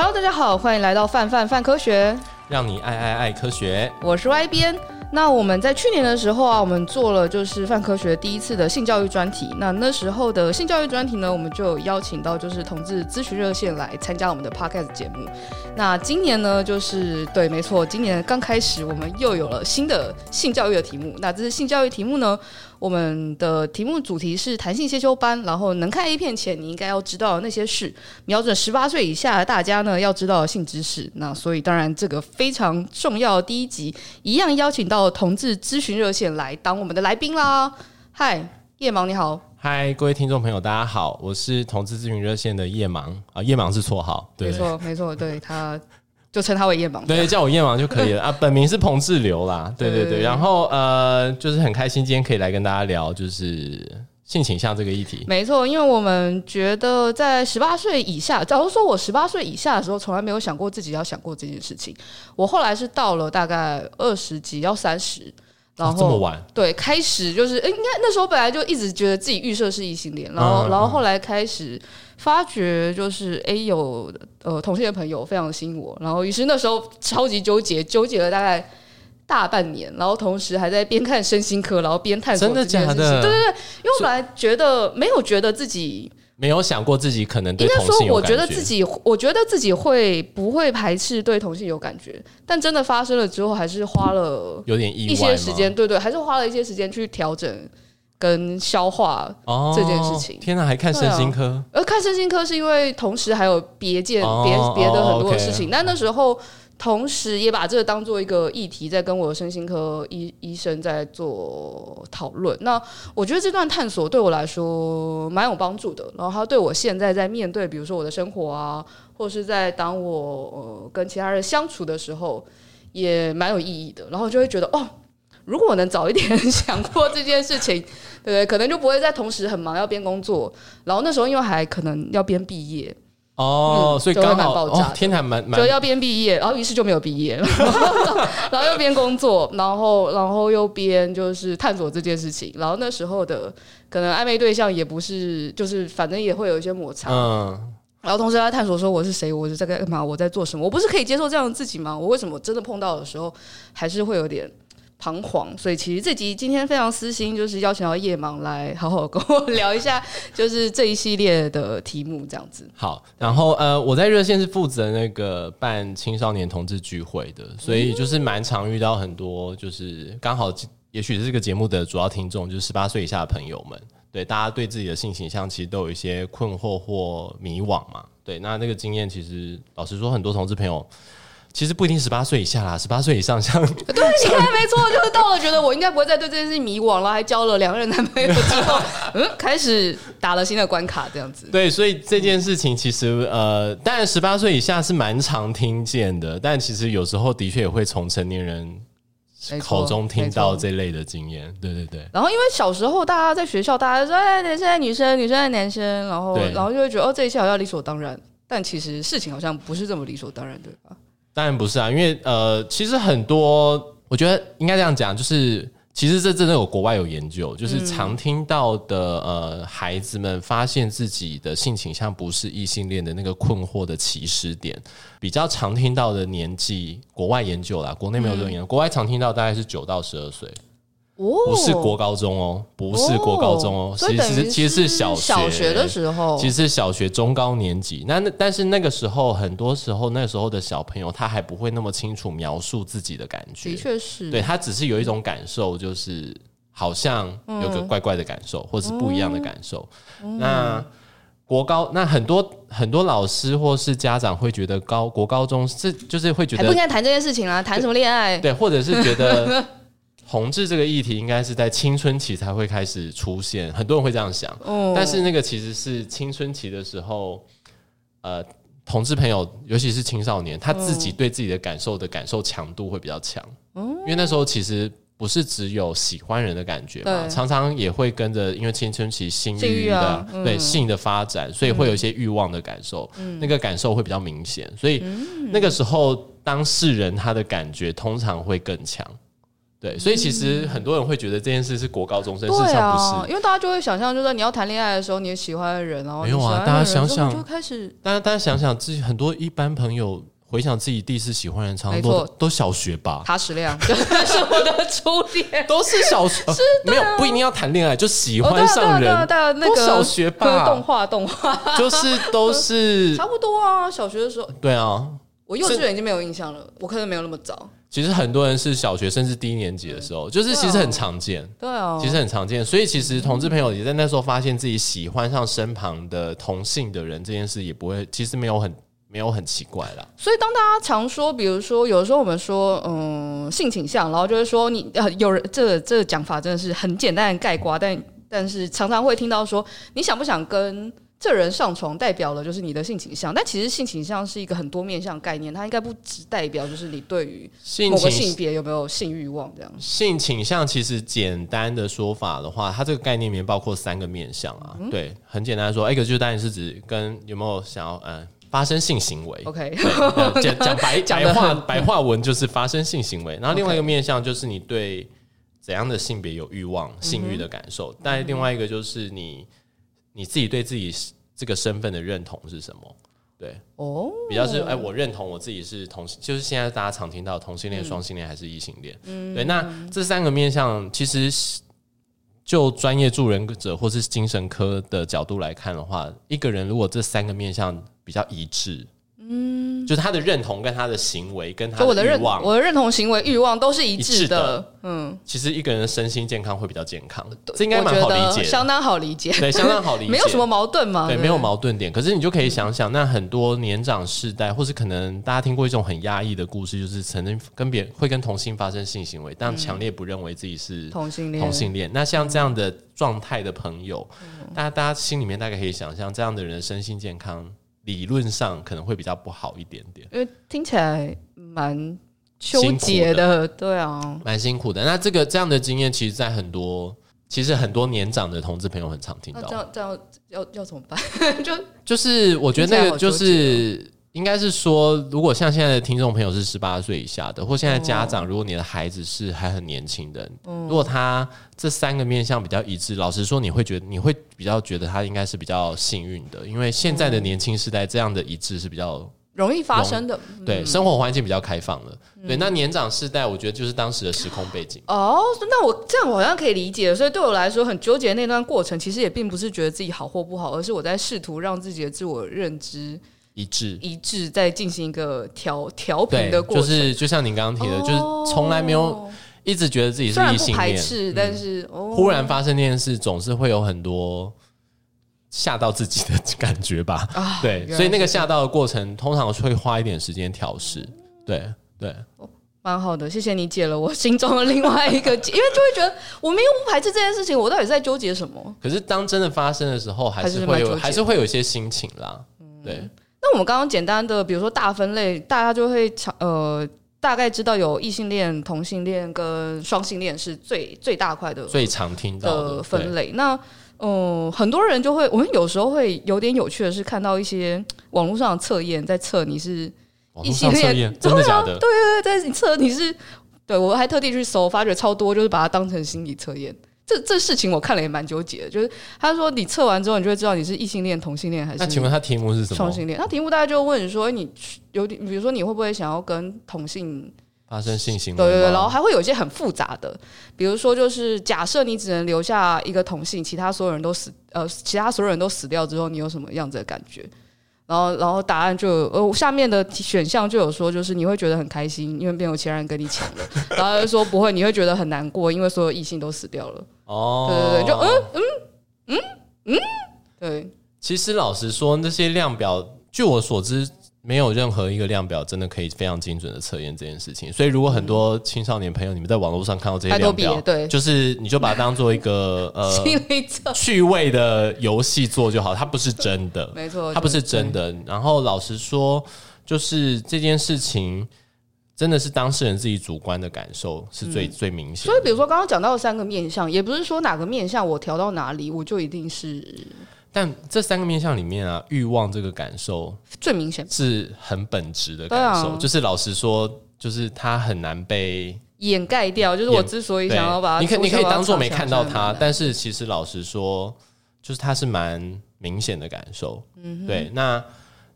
Hello，大家好，欢迎来到范范范科学，让你爱爱爱科学。我是 Y 编。那我们在去年的时候啊，我们做了就是范科学第一次的性教育专题。那那时候的性教育专题呢，我们就邀请到就是同志咨询热线来参加我们的 Podcast 节目。那今年呢，就是对，没错，今年刚开始我们又有了新的性教育的题目。那这是性教育题目呢，我们的题目主题是弹性先修班，然后能看 A 片前你应该要知道的那些事，瞄准十八岁以下的大家呢要知道的性知识。那所以当然这个非常重要的第一集，一样邀请到。同志咨询热线来当我们的来宾啦！嗨，夜盲你好！嗨，各位听众朋友，大家好，我是同志咨询热线的夜盲啊，夜盲是绰号，对，没错没错，对，他就称他为燕王，对，叫我燕王就可以了。啊。本名是彭志流啦，对。对对，对，然后呃，就是很开心今天可以来跟大家聊，就是。性倾向这个议题，没错，因为我们觉得在十八岁以下，假如说我十八岁以下的时候，从来没有想过自己要想过这件事情。我后来是到了大概二十几要三十，然后、哦、这么晚，对，开始就是，哎，应该那时候本来就一直觉得自己预设是异性恋，然后，嗯、然后后来开始发觉就是，哎，有呃同性的朋友非常吸引我，然后于是那时候超级纠结，纠结了大概。大半年，然后同时还在边看身心科，然后边探索。真的假的？对对对，因为我本来觉得没有觉得自己没有想过自己可能对同性有感觉。应该说，我觉得自己我觉得自己会不会排斥对同性有感觉，但真的发生了之后，还是花了有点一些时间。对对，还是花了一些时间去调整跟消化这件事情。哦、天哪，还看身心科？而、啊、看身心科是因为同时还有别件别别的很多的事情，但那时候。同时也把这个当做一个议题，在跟我的身心科医医生在做讨论。那我觉得这段探索对我来说蛮有帮助的。然后他对我现在在面对，比如说我的生活啊，或者是在当我呃跟其他人相处的时候，也蛮有意义的。然后就会觉得，哦，如果我能早一点 想过这件事情，对不对？可能就不会在同时很忙要边工作，然后那时候因为还可能要边毕业。哦，所以刚好爆炸哦，天还蛮蛮，就要边毕业，然后于是就没有毕业，然后又边工作，然后然后又边就是探索这件事情，然后那时候的可能暧昧对象也不是，就是反正也会有一些摩擦，嗯，然后同时在探索说我是谁，我是在干嘛，我在做什么，我不是可以接受这样的自己吗？我为什么真的碰到的时候还是会有点。彷徨，所以其实这集今天非常私心，就是邀请到夜盲来好好跟我聊一下，就是这一系列的题目这样子。好，然后呃，我在热线是负责那个办青少年同志聚会的，所以就是蛮常遇到很多，就是刚好也许是这个节目的主要听众，就是十八岁以下的朋友们，对大家对自己的性形象其实都有一些困惑或迷惘嘛。对，那那个经验其实老实说，很多同志朋友。其实不一定十八岁以下啦，十八岁以上像 对，你看没错，就是到了觉得我应该不会再对这件事情迷惘了，还交了两任男朋友之后，嗯，开始打了新的关卡这样子。对，所以这件事情其实呃，当然十八岁以下是蛮常听见的，但其实有时候的确也会从成年人口中听到这类的经验。对对对。然后因为小时候大家在学校，大家说哎，男生女生，女生爱男生，然后然后就会觉得哦，这一切好像理所当然，但其实事情好像不是这么理所当然，对吧？当然不是啊，因为呃，其实很多，我觉得应该这样讲，就是其实这真的有国外有研究，就是常听到的呃，孩子们发现自己的性倾向不是异性恋的那个困惑的起始点，比较常听到的年纪，国外研究啦，国内没有这种研究，国外常听到大概是九到十二岁。不是国高中哦，不是国高中哦，其实其实是小学小学的时候，其实是小学中高年级。那那但是那个时候，很多时候那时候的小朋友他还不会那么清楚描述自己的感觉，的确是，对他只是有一种感受，就是好像有个怪怪的感受，或是不一样的感受。那国高那很多很多老师或是家长会觉得高国高中是就是会觉得还不应该谈这件事情啊，谈什么恋爱？对，或者是觉得。同志这个议题应该是在青春期才会开始出现，很多人会这样想。哦，但是那个其实是青春期的时候，呃，同志朋友，尤其是青少年，他自己对自己的感受的感受强度会比较强。嗯，因为那时候其实不是只有喜欢人的感觉嘛，常常也会跟着，因为青春期性欲的对性的发展，所以会有一些欲望的感受，那个感受会比较明显。所以那个时候当事人他的感觉通常会更强。对，所以其实很多人会觉得这件事是国高中生，事实上不是，因为大家就会想象，就是你要谈恋爱的时候，你喜欢的人，然后没有啊，大家想想就开始，大家大家想想自己很多一般朋友回想自己第一次喜欢人，差不多都小学吧，踏实亮 就是我的初恋，都是小学，是没有不一定要谈恋爱，就喜欢上人，那个小学吧，动画动画。就是都是 差不多啊，小学的时候，对啊，我幼稚园已经没有印象了，我可能没有那么早。其实很多人是小学甚至低年级的时候，就是其实很常见，对哦，其实很常见。所以其实同志朋友也在那时候发现自己喜欢上身旁的同性的人这件事，也不会其实没有很没有很奇怪啦。所以当大家常说，比如说有的时候我们说嗯性倾向，然后就是说你呃有人这个这个讲法真的是很简单的概括，但但是常常会听到说你想不想跟。这人上床代表了就是你的性倾向，但其实性倾向是一个很多面向概念，它应该不只代表就是你对于某个性别有没有性欲望这样。性倾向其实简单的说法的话，它这个概念里面包括三个面向啊。嗯、对，很简单的说，一个就是当然是指跟有没有想要嗯发生性行为。OK，讲讲白 白话白话文就是发生性行为。然后另外一个面向就是你对怎样的性别有欲望、性欲的感受。但另外一个就是你。你自己对自己这个身份的认同是什么？对，哦，比较是哎，我认同我自己是同性，就是现在大家常听到同性恋、双性恋还是异性恋。嗯，对，那这三个面向，其实就专业助人者或是精神科的角度来看的话，一个人如果这三个面向比较一致。嗯，就是他的认同跟他的行为跟他的欲望，我的认同行为欲望都是一致的。嗯，其实一个人的身心健康会比较健康，这应该蛮好理解，相当好理解，对，相当好理解，没有什么矛盾嘛，对，没有矛盾点。可是你就可以想想，那很多年长世代，或是可能大家听过一种很压抑的故事，就是曾经跟别人会跟同性发生性行为，但强烈不认为自己是同性恋。同性恋，那像这样的状态的朋友，大家大家心里面大概可以想象，这样的人身心健康。理论上可能会比较不好一点点，因为听起来蛮纠结的，对啊，蛮辛苦的。那这个这样的经验，其实，在很多其实很多年长的同志朋友很常听到。这样这样要要怎么办？就就是我觉得那个就是。应该是说，如果像现在的听众朋友是十八岁以下的，或现在家长，如果你的孩子是还很年轻的，如果他这三个面向比较一致，老实说，你会觉得你会比较觉得他应该是比较幸运的，因为现在的年轻时代这样的一致是比较容易发生的。对，生活环境比较开放了。对，那年长世代，我觉得就是当时的时空背景。哦，那我这样我好像可以理解，所以对我来说很纠结那段过程，其实也并不是觉得自己好或不好，而是我在试图让自己的自我认知。一致一致，在进行一个调调频的过程，就是就像您刚刚提的，哦、就是从来没有一直觉得自己是异性恋，斥但是、哦、忽然发生这件事，总是会有很多吓到自己的感觉吧？啊、对，所以那个吓到的过程，通常会花一点时间调试。对对，蛮好的，谢谢你解了我心中的另外一个结，因为就会觉得我没有不排斥这件事情，我到底在纠结什么？可是当真的发生的时候，还是会有，还是，还是会有一些心情啦。对。我们刚刚简单的，比如说大分类，大家就会呃大概知道有异性恋、同性恋跟双性恋是最最大块的最常听到的分类。那嗯、呃，很多人就会，我们有时候会有点有趣的是，看到一些网络上的测验，在测你是异性恋，真的假的？对对对，在测你是，对我还特地去搜，发觉超多，就是把它当成心理测验。这这事情我看了也蛮纠结的，就是他说你测完之后，你就会知道你是异性恋、同性恋还是……那请问他题目是什么？双性恋？他题目大概就问你说，你有点，比如说你会不会想要跟同性发生性行为？对对对，然后还会有一些很复杂的，比如说就是假设你只能留下一个同性，其他所有人都死，呃，其他所有人都死掉之后，你有什么样子的感觉？然后，然后答案就有呃，下面的选项就有说，就是你会觉得很开心，因为变有其他人跟你抢了。然后又说不会，你会觉得很难过，因为所有异性都死掉了。哦，对对对，就嗯嗯嗯嗯，对。其实老实说，那些量表，据我所知。没有任何一个量表真的可以非常精准的测验这件事情，所以如果很多青少年朋友你们在网络上看到这些量表，对，就是你就把它当做一个呃 趣味的游戏做就好，它不是真的，没错，它不是真的。然后老实说，就是这件事情真的是当事人自己主观的感受是最最明显。所以比如说刚刚讲到的三个面相，也不是说哪个面相我调到哪里我就一定是。但这三个面向里面啊，欲望这个感受最明显，是很本质的感受。啊、就是老实说，就是它很难被掩盖掉。就是我之所以想要把它，你可以你可以当做没看到它，但是其实老实说，就是它是蛮明显的感受。嗯，对，那。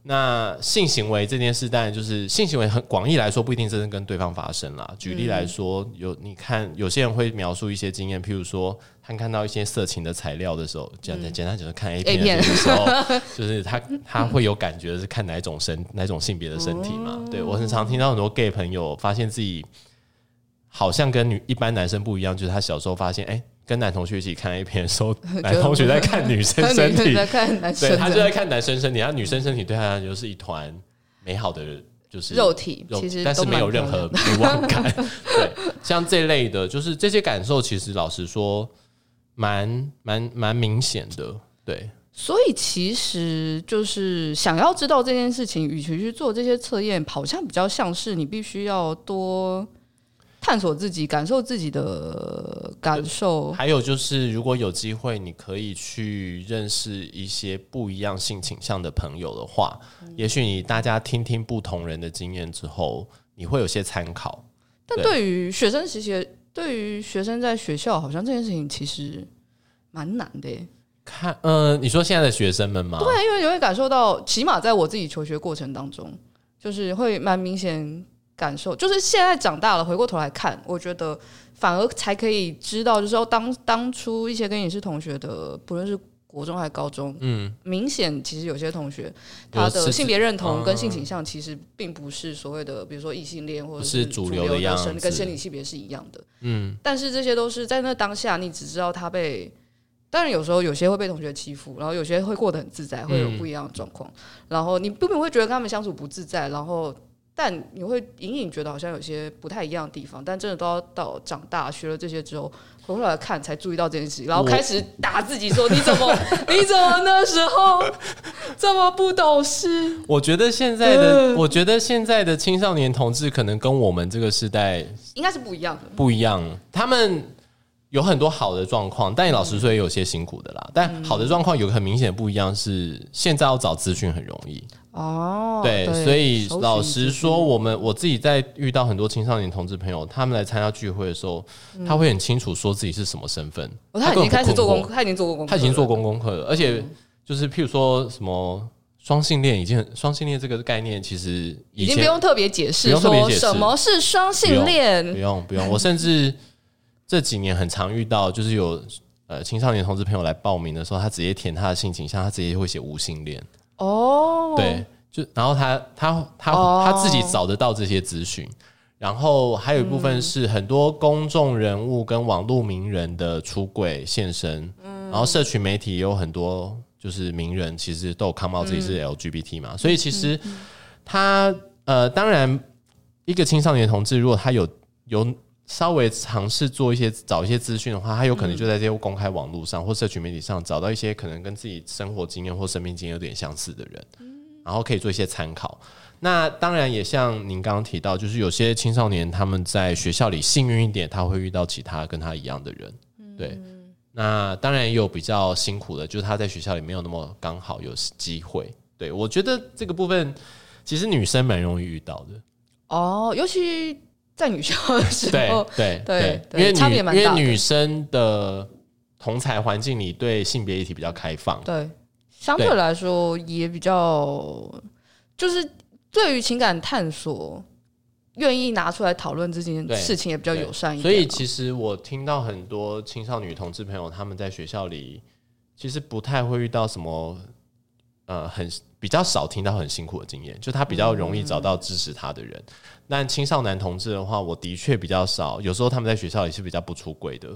那性行为这件事，当然就是性行为很广义来说，不一定真的跟对方发生啦。举例来说，有你看有些人会描述一些经验，譬如说他看到一些色情的材料的时候，简单简单讲，看 A 片的时候，就是 他他会有感觉是看哪一种身哪一种性别的身体嘛？对，我很常听到很多 gay 朋友发现自己好像跟女一般男生不一样，就是他小时候发现哎。欸跟男同学一起看 A 片的时候，男同学在看女生 身体，在看男生，对，他就在看男生身体，然后女生身体对他就是一团美好的，就是肉体，其实但是没有任何欲望感。对，像这类的，就是这些感受，其实老实说，蛮蛮蛮明显的。对，所以其实就是想要知道这件事情，与其去做这些测验，好像比较像是你必须要多。探索自己，感受自己的感受。还有就是，如果有机会，你可以去认识一些不一样性倾向的朋友的话，嗯、也许你大家听听不同人的经验之后，你会有些参考。但对于学生时期，对于学生在学校，好像这件事情其实蛮难的。看，呃，你说现在的学生们吗？对，因为你会感受到，起码在我自己求学过程当中，就是会蛮明显。感受就是现在长大了，回过头来看，我觉得反而才可以知道，就是说当当初一些跟你是同学的，不论是国中还是高中，嗯，明显其实有些同学他的性别认同跟性倾向其实并不是所谓的，比如说异性恋或者是主流的样子，跟生理性别是一样的，嗯，但是这些都是在那当下，你只知道他被，当然有时候有些会被同学欺负，然后有些会过得很自在，会有不一样的状况，然后你并不会觉得跟他们相处不自在，然后。但你会隐隐觉得好像有些不太一样的地方，但真的都要到长大学了这些之后，回过来看才注意到这件事情，然后开始打自己说：“你怎么，你怎么那时候这么不懂事？”我觉得现在的，我觉得现在的青少年同志可能跟我们这个时代应该是不一样的，不一样。他们有很多好的状况，但老实说也有些辛苦的啦。但好的状况有个很明显的不一样是，现在要找资讯很容易。哦，对，对，所以老实说，我们我自己在遇到很多青少年同志朋友，他们来参加聚会的时候，嗯、他会很清楚说自己是什么身份。哦，他已经开始做功课，他已经做过功课，他已经做过功课了。而且就是譬如说什么双性恋，已经双性恋这个概念，其实已经不用特别解释，说什么是双性恋，不用不用。我甚至这几年很常遇到，就是有呃青少年同志朋友来报名的时候，他直接填他的性倾向，他直接会写无性恋。哦，oh, 对，就然后他他他、oh. 他自己找得到这些资讯，然后还有一部分是很多公众人物跟网络名人的出柜现身，嗯，然后社群媒体也有很多就是名人其实都有 come out 自己是 LGBT 嘛，嗯、所以其实他呃，当然一个青少年同志如果他有有。稍微尝试做一些找一些资讯的话，他有可能就在这些公开网络上或社群媒体上找到一些可能跟自己生活经验或生命经验有点相似的人，然后可以做一些参考。那当然也像您刚刚提到，就是有些青少年他们在学校里幸运一点，他会遇到其他跟他一样的人。对，那当然也有比较辛苦的，就是他在学校里没有那么刚好有机会。对，我觉得这个部分其实女生蛮容易遇到的哦，尤其。在女校的时候，对 对对，因为女因为女生的同才环境里对性别议题比较开放，对，相对来说也比较，就是对于情感探索愿意拿出来讨论这件事情也比较友善一点。所以其实我听到很多青少女同志朋友他们在学校里其实不太会遇到什么，呃，很比较少听到很辛苦的经验，就他比较容易找到支持他的人。嗯但青少男同志的话，我的确比较少。有时候他们在学校也是比较不出轨的，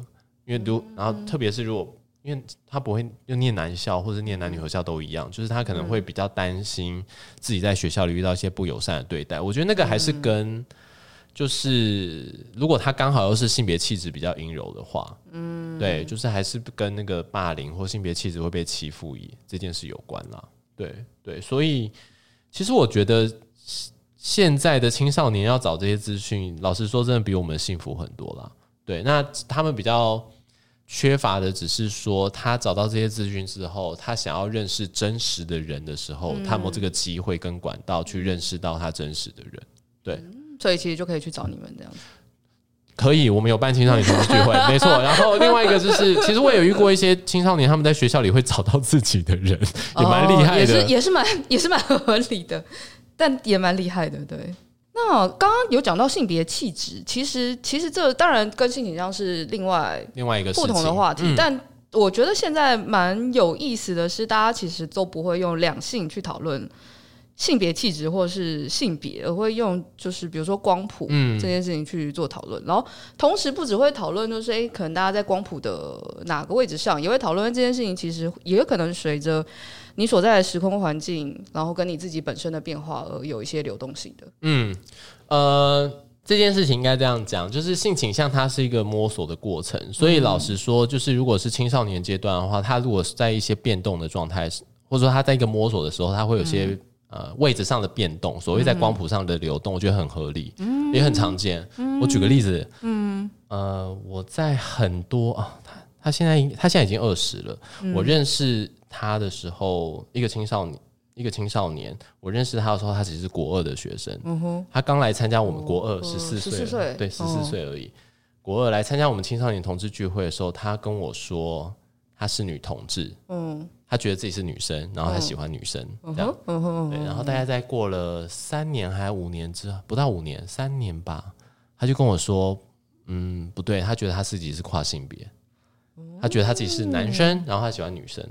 因为如然后特别是如果，因为他不会又念男校或者念男女合校都一样，就是他可能会比较担心自己在学校里遇到一些不友善的对待。我觉得那个还是跟就是如果他刚好又是性别气质比较阴柔的话，嗯，对，就是还是跟那个霸凌或性别气质会被欺负这件事有关啦。对对，所以其实我觉得。现在的青少年要找这些资讯，老实说，真的比我们幸福很多啦。对，那他们比较缺乏的，只是说他找到这些资讯之后，他想要认识真实的人的时候，嗯、他没有这个机会跟管道去认识到他真实的人。对，所以其实就可以去找你们这样子。可以，我们有办青少年同志聚会，没错。然后另外一个就是，其实我也有遇过一些青少年，他们在学校里会找到自己的人，也蛮厉害的，哦、也是也是蛮 也是蛮合理的，但也蛮厉害的。对，那刚刚有讲到性别气质，其实其实这当然跟性倾向是另外另外一个不同的话题，嗯、但我觉得现在蛮有意思的是，大家其实都不会用两性去讨论。性别气质或是性别，而会用就是比如说光谱这件事情去做讨论，嗯、然后同时不只会讨论，就是诶、欸，可能大家在光谱的哪个位置上，也会讨论这件事情。其实也有可能随着你所在的时空环境，然后跟你自己本身的变化而有一些流动性的。嗯，呃，这件事情应该这样讲，就是性倾向它是一个摸索的过程，所以老实说，就是如果是青少年阶段的话，他如果是在一些变动的状态，或者说他在一个摸索的时候，他会有些、嗯。呃，位置上的变动，所谓在光谱上的流动，我觉得很合理，嗯、也很常见。嗯、我举个例子，嗯，呃，我在很多啊，他他现在他现在已经二十了。嗯、我认识他的时候，一个青少年，一个青少年，我认识他的时候，他只是国二的学生。他刚来参加我们国二，十四岁，对，十四岁而已。哦、国二来参加我们青少年同志聚会的时候，他跟我说他是女同志。嗯。她觉得自己是女生，然后她喜欢女生，这样，对。然后大概在过了三年还五年之后，不到五年，三年吧，她就跟我说：“嗯，不对，她觉得她自己是跨性别，她觉得她自己是男生，然后她喜欢女生，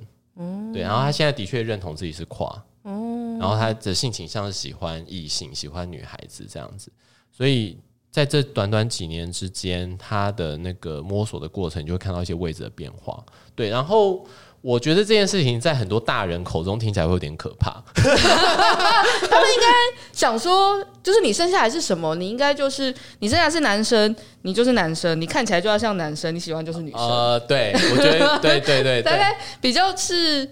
对。然后她现在的确认同自己是跨，然后她的性倾向是喜欢异性，喜欢女孩子这样子。所以在这短短几年之间，他的那个摸索的过程，就会看到一些位置的变化，对。然后。我觉得这件事情在很多大人口中听起来会有点可怕。他们应该想说，就是你生下来是什么，你应该就是你生下来是男生，你就是男生，你看起来就要像男生，你喜欢就是女生。呃，对，我觉得 对对对，大概比较是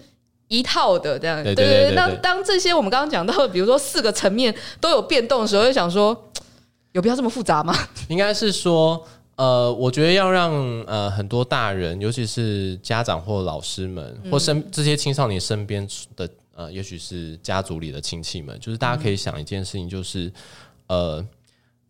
一套的这样。对对对。当当这些我们刚刚讲到的，比如说四个层面都有变动的时候，就想说，有必要这么复杂吗？应该是说。呃，我觉得要让呃很多大人，尤其是家长或老师们，或身这些青少年身边的呃，也许是家族里的亲戚们，就是大家可以想一件事情，就是呃，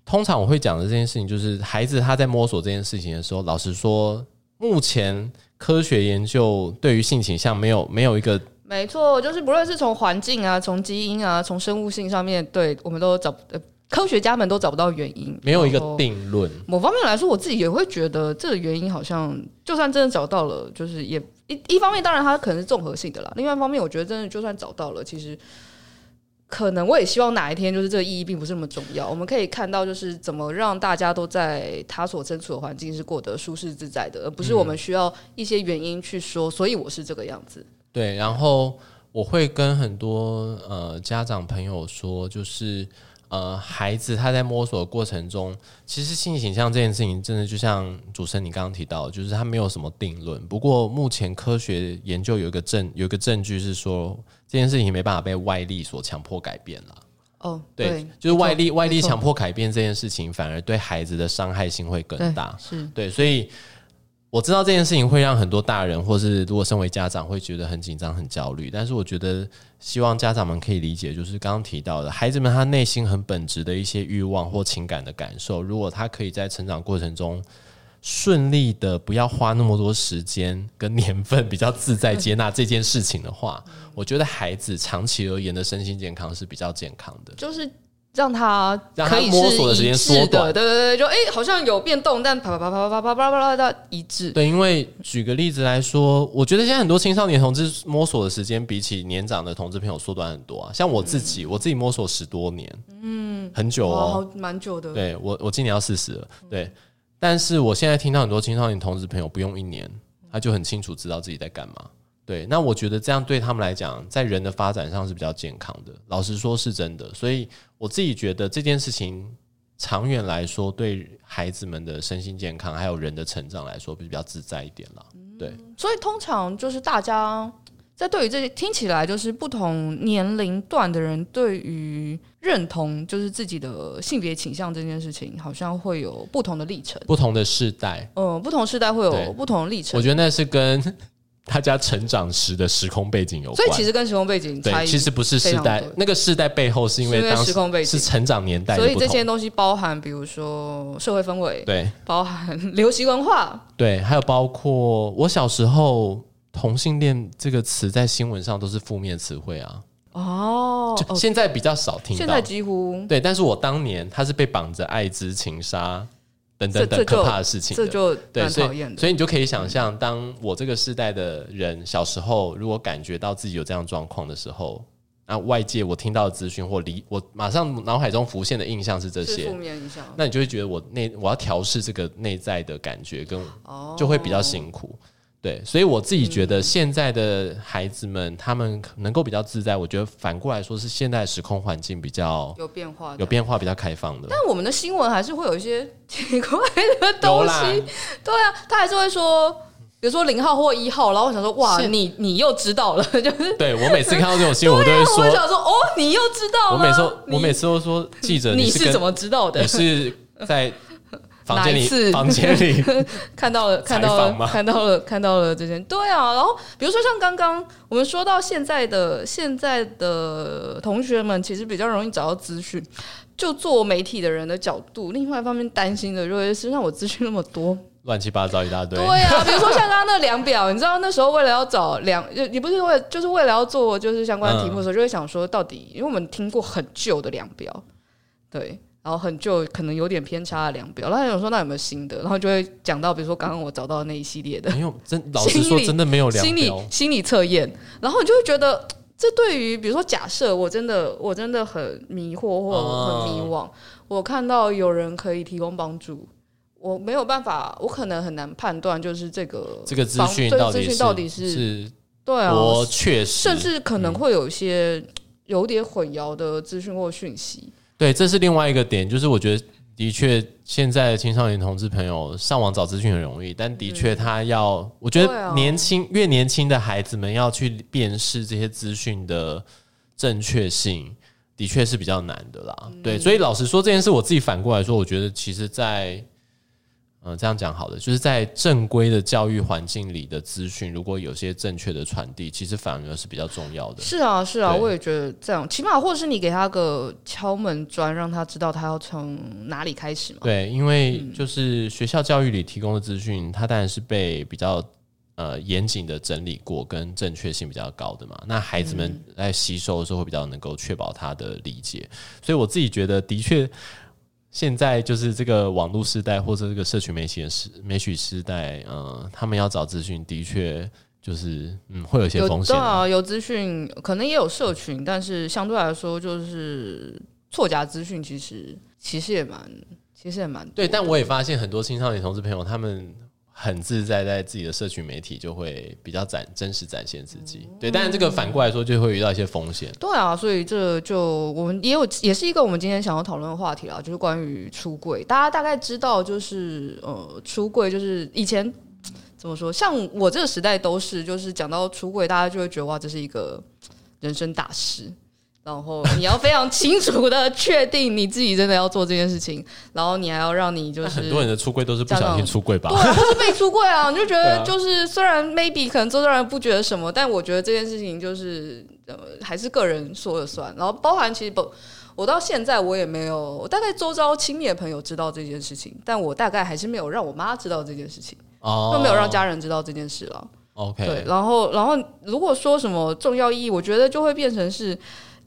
通常我会讲的这件事情，就是孩子他在摸索这件事情的时候，老实说，目前科学研究对于性倾向没有没有一个，没错，就是不论是从环境啊，从基因啊，从生物性上面，对我们都找呃。科学家们都找不到原因，没有一个定论。某方面来说，我自己也会觉得这个原因好像，就算真的找到了，就是也一一方面，当然它可能是综合性的啦。另外一方面，我觉得真的就算找到了，其实可能我也希望哪一天，就是这个意义并不是那么重要。我们可以看到，就是怎么让大家都在他所身处的环境是过得舒适自在的，而不是我们需要一些原因去说，所以我是这个样子。对，然后我会跟很多呃家长朋友说，就是。呃，孩子他在摸索的过程中，其实性形象这件事情，真的就像主持人你刚刚提到，就是他没有什么定论。不过目前科学研究有一个证，有一个证据是说，这件事情没办法被外力所强迫改变了。哦，对，对就是外力外力强迫改变这件事情，反而对孩子的伤害性会更大。是对，所以。我知道这件事情会让很多大人，或是如果身为家长会觉得很紧张、很焦虑。但是我觉得，希望家长们可以理解，就是刚刚提到的，孩子们他内心很本质的一些欲望或情感的感受，如果他可以在成长过程中顺利的，不要花那么多时间跟年份，比较自在接纳这件事情的话，我觉得孩子长期而言的身心健康是比较健康的。就是。让他可以摸索的时间缩短，对对对，就哎、欸，好像有变动，但啪啪啪啪啪啪啪啪啪到一致。对，因为举个例子来说，我觉得现在很多青少年同志摸索的时间，比起年长的同志朋友缩短很多啊。像我自己，嗯、我自己摸索十多年，嗯，很久哦，蛮久的。对我，我今年要四十了，对。但是我现在听到很多青少年同志朋友，不用一年，他就很清楚知道自己在干嘛。对，那我觉得这样对他们来讲，在人的发展上是比较健康的。老实说，是真的。所以我自己觉得这件事情长远来说，对孩子们的身心健康还有人的成长来说，比较自在一点了。对，嗯，所以通常就是大家在对于这些听起来就是不同年龄段的人，对于认同就是自己的性别倾向这件事情，好像会有不同的历程，不同的世代。嗯，不同世代会有不同的历程。我觉得那是跟。大家成长时的时空背景有关，所以其实跟时空背景对，其实不是世代，那个世代背后是因为当时时空背景。是成长年代，所以这些东西包含，比如说社会氛围，对，包含流行文化，对，还有包括我小时候同性恋这个词在新闻上都是负面词汇啊。哦，就现在比较少听到，现在几乎。对，但是我当年他是被绑着艾滋情杀。等等等可怕的事情，这就对，所以所以你就可以想象，当我这个世代的人小时候，如果感觉到自己有这样状况的时候，那外界我听到的资讯或离我马上脑海中浮现的印象是这些负面印象，那你就会觉得我内我要调试这个内在的感觉，跟就会比较辛苦。对，所以我自己觉得现在的孩子们，他们能够比较自在。我觉得反过来说，是现在时空环境比较有变化，有变化，比较开放的。但我们的新闻还是会有一些奇怪的东西。对啊，他还是会说，比如说零号或一号，然后我想说，哇，你你又知道了，就是对我每次看到这种新闻，我都会说，我想说，哦，你又知道了。我每次我每次都说，记者你是怎么知道的？你是在。房间里，房间里 看到了，看到了，看到了，看到了这些。对啊，然后比如说像刚刚我们说到现在的现在的同学们，其实比较容易找到资讯。就做媒体的人的角度，另外一方面担心的就是，让我资讯那么多，乱七八糟一大堆。对啊，比如说像刚刚那量表，你知道那时候为了要找量，你不是为就是为了要做就是相关题目的时候，就会想说到底，因为我们听过很旧的量表，对。然后很旧，可能有点偏差的量表。然后有说那有没有新的？然后就会讲到，比如说刚刚我找到的那一系列的，没有真老实说，真的没有量表。心理心理测验。然后你就会觉得，这对于比如说假设我真的我真的很迷惑或很迷惘，我看到有人可以提供帮助，我没有办法，我可能很难判断，就是这个这个资讯到底是到底是，是对啊，我确实，甚至可能会有一些有点混淆的资讯或讯息。对，这是另外一个点，就是我觉得的确，现在的青少年同志朋友上网找资讯很容易，但的确他要，嗯、我觉得年轻、啊、越年轻的孩子们要去辨识这些资讯的正确性，的确是比较难的啦。嗯、对，所以老实说这件事，我自己反过来说，我觉得其实，在。嗯，这样讲好的，就是在正规的教育环境里的资讯，如果有些正确的传递，其实反而是比较重要的。是啊，是啊，我也觉得这样，起码或者是你给他个敲门砖，让他知道他要从哪里开始嘛。对，因为就是学校教育里提供的资讯，它当然是被比较呃严谨的整理过，跟正确性比较高的嘛。那孩子们在吸收的时候会比较能够确保他的理解，所以我自己觉得的确。现在就是这个网络时代，或者这个社群媒体的时媒体时代，呃，他们要找资讯，的确就是嗯，会有一些风险。对啊，有资讯可能也有社群，但是相对来说，就是错假资讯，其实其实也蛮，其实也蛮对。但我也发现很多青少年同志朋友，他们。很自在，在自己的社群媒体就会比较展真实展现自己，对。但是这个反过来说，就会遇到一些风险。对啊，所以这就我们也有，也是一个我们今天想要讨论的话题啦，就是关于出柜。大家大概知道，就是呃，出柜就是以前怎么说，像我这个时代都是，就是讲到出柜，大家就会觉得哇，这是一个人生大事。然后你要非常清楚的确定你自己真的要做这件事情，然后你还要让你就是很多人的出柜都是不小心出柜吧？对，或是被出柜啊，你就觉得就是虽然 maybe 可能周遭人不觉得什么，但我觉得这件事情就是呃还是个人说了算。然后包含其实不，我到现在我也没有，我大概周遭亲密的朋友知道这件事情，但我大概还是没有让我妈知道这件事情，哦，都没有让家人知道这件事了。OK，对，然后然后如果说什么重要意义，我觉得就会变成是。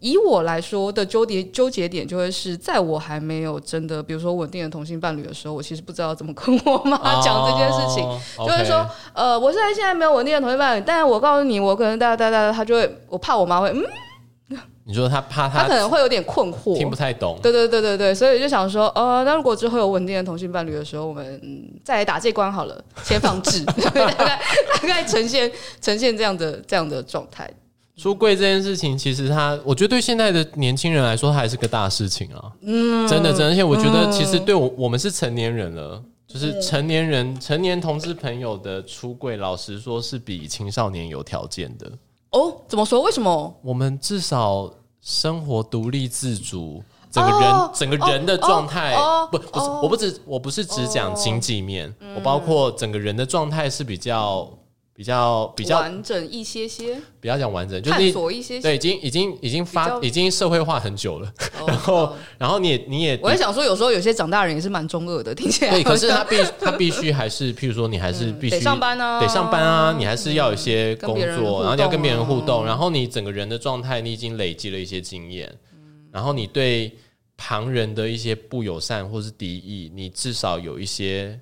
以我来说的纠结纠结点，就会是在我还没有真的，比如说稳定的同性伴侣的时候，我其实不知道怎么跟我 妈讲这件事情。Oh. 就是说，呃，我现在现在没有稳定的同性伴侣，但是我告诉你，我可能哒哒哒，他就会，我怕我妈会，嗯，你说他怕他，他可能会有点困惑，听不太懂。对对对对对，所以就想说，呃，那如果之后有稳定的同性伴侣的时候，我们再来打这关好了，先放置，大概大概呈现呈现这样的这样的状态。出柜这件事情，其实他，我觉得对现在的年轻人来说，它还是个大事情啊。嗯，真的，真的，而且我觉得，其实对我，我们是成年人了，就是成年人、成年同志朋友的出柜，老实说，是比青少年有条件的。哦，怎么说？为什么？我们至少生活独立自主，整个人，哦、整个人的状态，哦、不，不是，我不只，我不是只讲经济面，哦、我包括整个人的状态是比较。比较比较完整一些些，比较讲完整，就是探索一些些，对，已经已经已经发已经社会化很久了，哦、然后然后你也你也，我在想说，有时候有些长大人也是蛮中二的，听起来。对，可是他必他必须还是，譬如说你还是必须、嗯、得上班啊，得上班啊，你还是要有一些工作，然后你要跟别人互动，然后你整个人的状态，你已经累积了一些经验，嗯、然后你对旁人的一些不友善或是敌意，你至少有一些。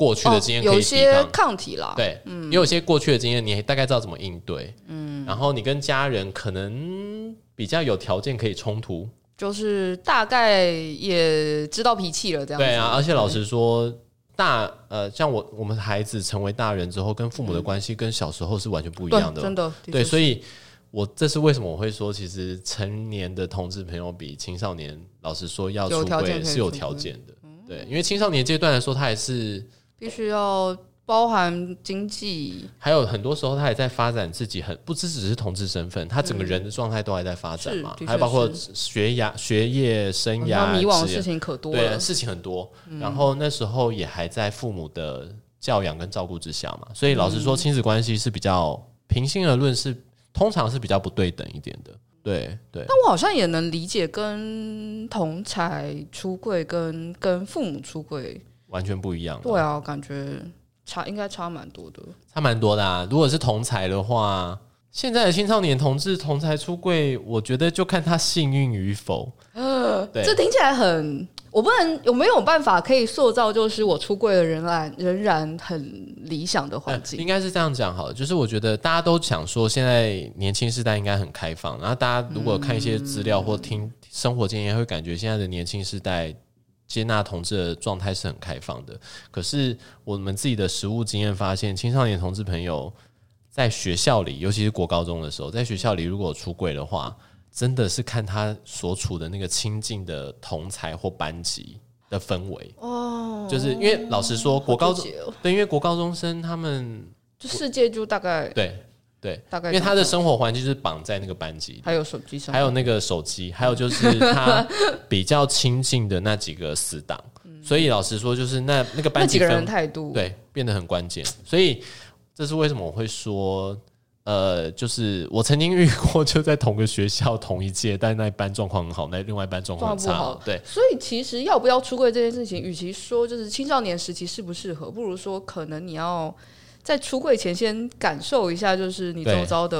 过去的经验可以、哦、有些抗。体啦，对，嗯，也有些过去的经验，你大概知道怎么应对，嗯，然后你跟家人可能比较有条件可以冲突，就是大概也知道脾气了，这样子。对啊。而且老实说，大呃，像我我们孩子成为大人之后，跟父母的关系跟小时候是完全不一样的，真的。对，所以我这是为什么我会说，其实成年的同志朋友比青少年，老实说要出轨是有条件的，对，因为青少年阶段来说，他还是。必须要包含经济，还有很多时候他也在发展自己很，很不只只是同志身份，他整个人的状态都还在发展嘛，还有包括学业、学业生涯，迷惘的事情可多了，对，事情很多。嗯、然后那时候也还在父母的教养跟照顾之下嘛，所以老实说，亲子关系是比较平心而论是通常是比较不对等一点的，对对。但我好像也能理解，跟同才出柜跟跟父母出柜。完全不一样。对啊，感觉差应该差蛮多的，差蛮多的啊。如果是同才的话，现在的青少年同志同才出柜，我觉得就看他幸运与否。呃，对，这听起来很，我不能，有没有办法可以塑造，就是我出柜的仍然仍然很理想的环境。应该是这样讲好了，就是我觉得大家都想说，现在年轻世代应该很开放。然后大家如果看一些资料或听生活经验，会感觉现在的年轻世代。接纳同志的状态是很开放的，可是我们自己的实务经验发现，青少年同志朋友在学校里，尤其是国高中的时候，在学校里如果出柜的话，真的是看他所处的那个亲近的同才或班级的氛围。哦，就是因为老实说，国高中对，因为国高中生他们就世界就大概对。对，大概因为他的生活环境就是绑在那个班级，还有手机上，还有那个手机，还有就是他 比较亲近的那几个死党，所以老实说，就是那那个班级那几个人态度，对，变得很关键。所以这是为什么我会说，呃，就是我曾经遇过，就在同个学校同一届，但那一班状况很好，那另外一班状况很差，对。所以其实要不要出柜这件事情，与其说就是青少年时期适不适合，不如说可能你要。在出柜前，先感受一下，就是你周遭的。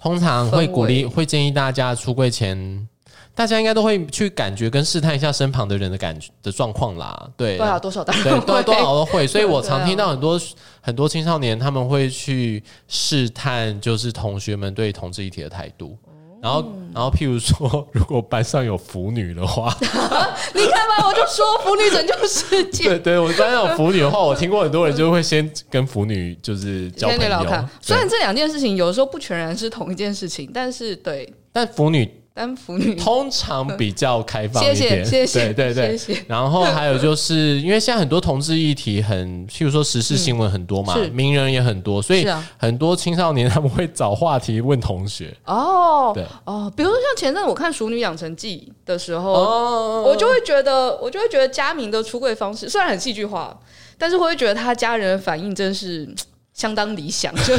通常会鼓励，会建议大家出柜前，大家应该都会去感觉跟试探一下身旁的人的感觉的状况啦。对，多少多少，对，多多少都会。所以我常听到很多很多青少年他们会去试探，就是同学们对同志议题的态度。然后，然后，譬如说，如果班上有腐女的话，你看吧，我就说腐女拯救世界。对，对，我班上有腐女的话，我听过很多人就会先跟腐女就是交朋友。虽然这两件事情有的时候不全然是同一件事情，但是对，但腐女。单腐女通常比较开放一点，谢谢，谢谢对对对。谢谢然后还有就是因为现在很多同志议题很，譬如说时事新闻很多嘛，嗯、名人也很多，所以很多青少年他们会找话题问同学。哦，对哦，比如说像前阵我看《熟女养成记》的时候，哦、我就会觉得，我就会觉得佳明的出柜方式虽然很戏剧化，但是我会觉得他家人的反应真是。相当理想，就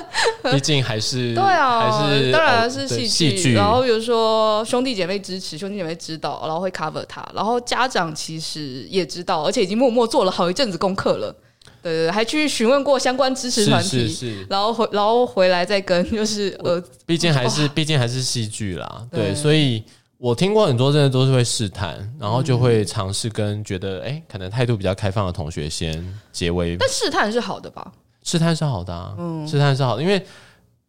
毕竟还是对啊，还是当然是戏剧。然后比如说兄弟姐妹支持，兄弟姐妹知道，然后会 cover 他，然后家长其实也知道，而且已经默默做了好一阵子功课了。对对，还去询问过相关支持团体，是是是，然后回然后回来再跟，就是呃，毕竟还是毕竟还是戏剧啦。对，所以我听过很多，真的都是会试探，然后就会尝试跟觉得哎，可能态度比较开放的同学先结为。但试探是好的吧？试探是好的啊，嗯，试探是好的，因为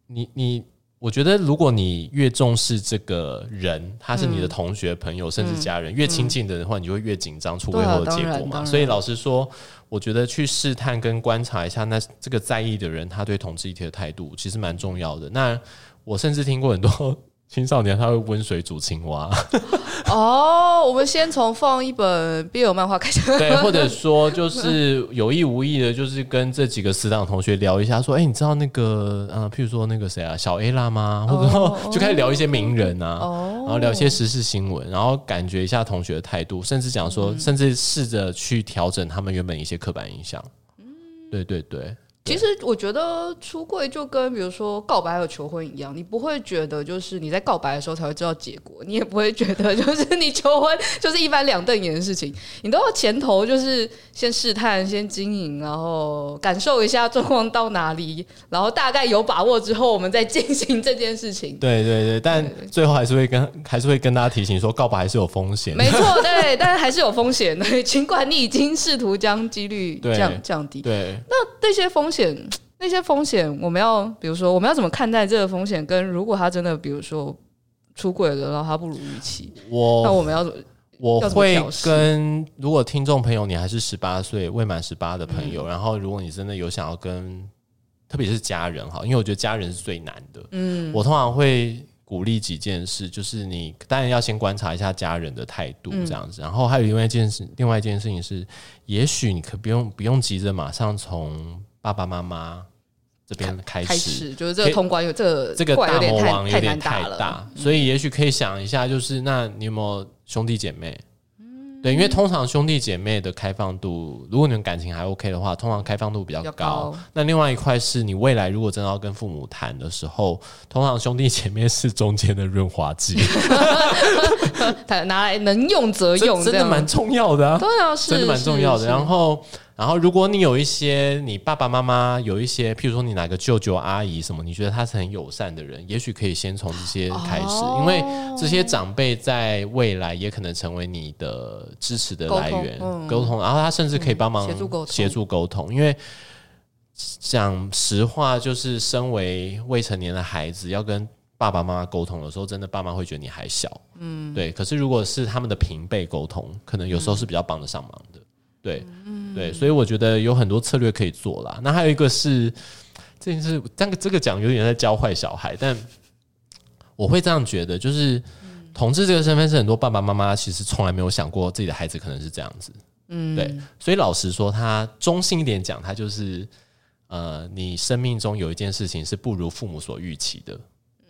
你你，我觉得如果你越重视这个人，他是你的同学、朋友，甚至家人，越亲近的人的话，你就会越紧张出背后的结果嘛。所以老实说，我觉得去试探跟观察一下，那这个在意的人他对同志议题的态度，其实蛮重要的。那我甚至听过很多。青少年他会温水煮青蛙 哦，我们先从放一本 BL 漫画开始，对，或者说就是有意无意的，就是跟这几个死党同学聊一下，说，哎、欸，你知道那个，呃，譬如说那个谁啊，小 A 啦吗？或者说就开始聊一些名人啊，哦、然后聊一些时事新闻，然后感觉一下同学的态度，甚至讲说，嗯、甚至试着去调整他们原本一些刻板印象。嗯，对对对。其实我觉得出柜就跟比如说告白和求婚一样，你不会觉得就是你在告白的时候才会知道结果，你也不会觉得就是你求婚就是一翻两瞪眼的事情，你都要前头就是先试探、先经营，然后感受一下状况到哪里，然后大概有把握之后，我们再进行这件事情。对对对，但最后还是会跟还是会跟大家提醒说，告白还是有风险。没 错，对，但是还是有风险的，尽管你已经试图将几率降降低。对，那这些风险。那些风险，我们要比如说，我们要怎么看待这个风险？跟如果他真的，比如说出轨了，然后他不如预期，我那我们要怎么？我会跟如果听众朋友，你还是十八岁未满十八的朋友，嗯、然后如果你真的有想要跟，特别是家人哈，因为我觉得家人是最难的。嗯，我通常会鼓励几件事，就是你当然要先观察一下家人的态度这样子，嗯、然后还有另外一件事，另外一件事情是，也许你可不用不用急着马上从爸爸妈妈。这边开始，开始就是这个通关有这个这个大魔王有点太大，所以也许可以想一下，就是那你有没有兄弟姐妹？对，因为通常兄弟姐妹的开放度，如果你们感情还 OK 的话，通常开放度比较高。高那另外一块是你未来如果真的要跟父母谈的时候，通常兄弟姐妹是中间的润滑剂，拿来能用则用，真的蛮重要的啊，对啊，是真的蛮重要的。然后。然后，如果你有一些你爸爸妈妈有一些，譬如说你哪个舅舅阿姨什么，你觉得他是很友善的人，也许可以先从这些开始，哦、因为这些长辈在未来也可能成为你的支持的来源，沟通，嗯、沟通。然后他甚至可以帮忙协助沟通，协助沟通。因为讲实话，就是身为未成年的孩子，要跟爸爸妈妈沟通的时候，真的爸妈会觉得你还小，嗯，对。可是如果是他们的平辈沟通，可能有时候是比较帮得上忙的。对，嗯、对，所以我觉得有很多策略可以做啦。那还有一个是，这件事，这个这个讲有点在教坏小孩，但我会这样觉得，就是同志这个身份是很多爸爸妈妈其实从来没有想过自己的孩子可能是这样子。嗯，对，所以老实说，他中性一点讲，他就是呃，你生命中有一件事情是不如父母所预期的。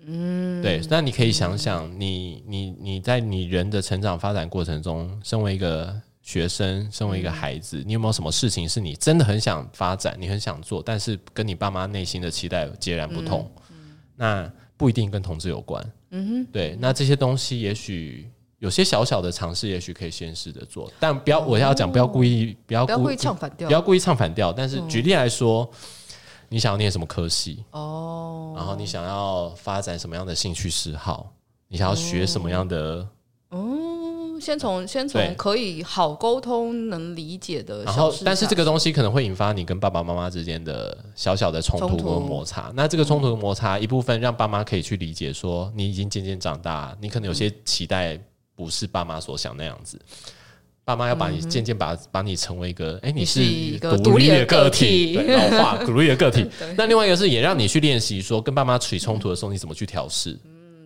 嗯，对，那你可以想想，你你你在你人的成长发展过程中，身为一个。学生身为一个孩子，你有没有什么事情是你真的很想发展，你很想做，但是跟你爸妈内心的期待截然不同？嗯嗯、那不一定跟同志有关。嗯哼，对，那这些东西也许有些小小的尝试，也许可以先试着做，但不要，我要讲，不要故意，不要故意唱反调，不要故意唱反调。但是举例来说，嗯、你想要念什么科系？哦，然后你想要发展什么样的兴趣嗜好？你想要学什么样的？哦。先从先从可以好沟通、能理解的，然后，但是这个东西可能会引发你跟爸爸妈妈之间的小小的冲突和摩擦。那这个冲突和摩擦，一部分让爸妈可以去理解，说你已经渐渐长大，你可能有些期待不是爸妈所想那样子。爸妈要把你渐渐把把你成为一个，哎，你是一个独立的个体，老化独立的个体。那另外一个是也让你去练习，说跟爸妈起冲突的时候，你怎么去调适。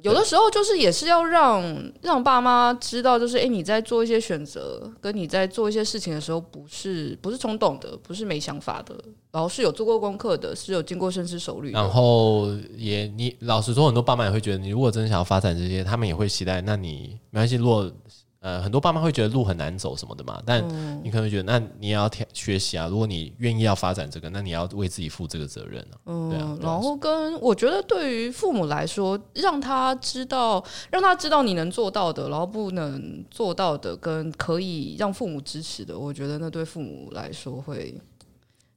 有的时候就是也是要让让爸妈知道，就是诶，你在做一些选择，跟你在做一些事情的时候，不是不是冲动的，不是没想法的，然后是有做过功课的，是有经过深思熟虑。然后也你老实说，很多爸妈也会觉得，你如果真的想要发展这些，他们也会期待。那你没关系，如果。呃，很多爸妈会觉得路很难走什么的嘛，但你可能会觉得，那你也要学习啊。如果你愿意要发展这个，那你要为自己负这个责任啊。嗯，对啊。然后跟我觉得，对于父母来说，让他知道，让他知道你能做到的，然后不能做到的，跟可以让父母支持的，我觉得那对父母来说会。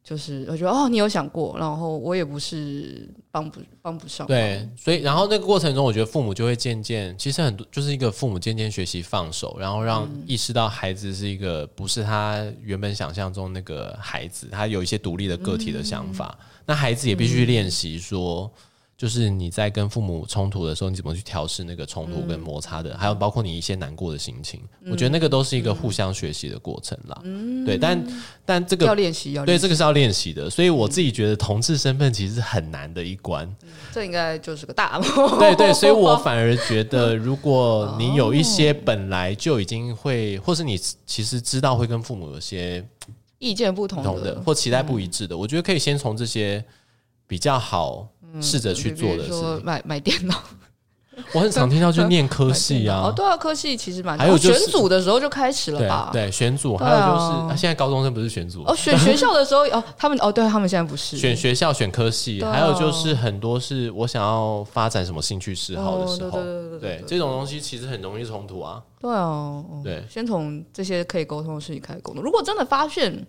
就是我觉得哦，你有想过，然后我也不是帮不帮不上。对，所以然后那个过程中，我觉得父母就会渐渐，其实很多就是一个父母渐渐学习放手，然后让意识到孩子是一个不是他原本想象中那个孩子，他有一些独立的个体的想法，嗯、那孩子也必须练习说。就是你在跟父母冲突的时候，你怎么去调试那个冲突跟摩擦的？嗯、还有包括你一些难过的心情，嗯、我觉得那个都是一个互相学习的过程啦。嗯，对，但但这个要练习，要对这个是要练习的。所以我自己觉得同志身份其实是很难的一关。嗯、这应该就是个大 梦。对对，所以我反而觉得，如果你有一些本来就已经会，或是你其实知道会跟父母有些意见不同的，或期待不一致的，嗯、我觉得可以先从这些比较好。试着去做的是买买电脑，我很常听到就念科系啊，哦，对啊，科系其实蛮，还有选组的时候就开始了吧？对，选组，还有就是现在高中生不是选组。哦，选学校的时候 哦，他们哦，对他们现在不是。选学校选科系，还有就是很多是我想要发展什么兴趣嗜好的时候，对这种东西其实很容易冲突啊。对哦，对，先从这些可以沟通的事情开始沟通。如果真的发现，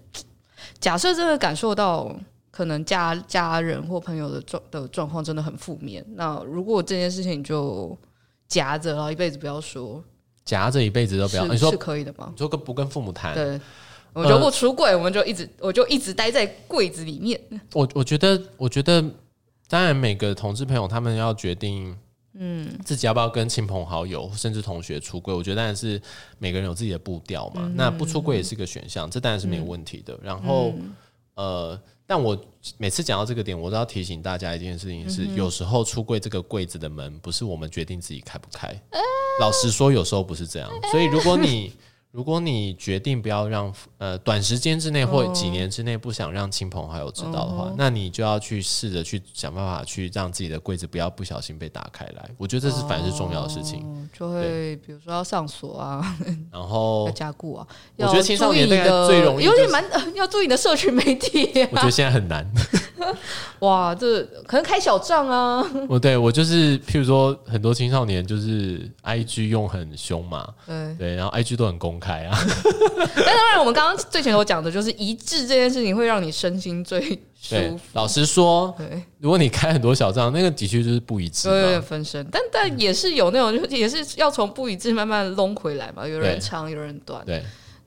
假设真的感受到。可能家家人或朋友的状的状况真的很负面。那如果这件事情就夹着，然后一辈子不要说，夹着一辈子都不要，你说是可以的吗？你说跟不跟父母谈？对，我就不出柜，我们就一直我就一直待在柜子里面。我我觉得，我觉得，当然每个同志朋友他们要决定，嗯，自己要不要跟亲朋好友甚至同学出柜。我觉得当然是每个人有自己的步调嘛。嗯、那不出柜也是一个选项，这当然是没有问题的。嗯、然后，嗯、呃。但我每次讲到这个点，我都要提醒大家一件事情是：有时候出柜这个柜子的门不是我们决定自己开不开。老实说，有时候不是这样。所以，如果你如果你决定不要让呃短时间之内或几年之内不想让亲朋好友知道的话，那你就要去试着去想办法去让自己的柜子不要不小心被打开来。我觉得这是反而是重要的事情。就会比如说要上锁啊，然后 要加固啊。我觉得青少年的最容易有点蛮 要注意你的社群媒体。我觉得现在很难。哇，这可能开小账啊。我对我就是譬如说很多青少年就是 IG 用很凶嘛，对对，然后 IG 都很公。开啊！但当然，我们刚刚最前头讲的就是一致这件事情会让你身心最舒服。老实说，对，如果你开很多小账，那个的确就是不一致，有点分身。但但也是有那种，就也是要从不一致慢慢弄回来嘛。有人长，有人短，对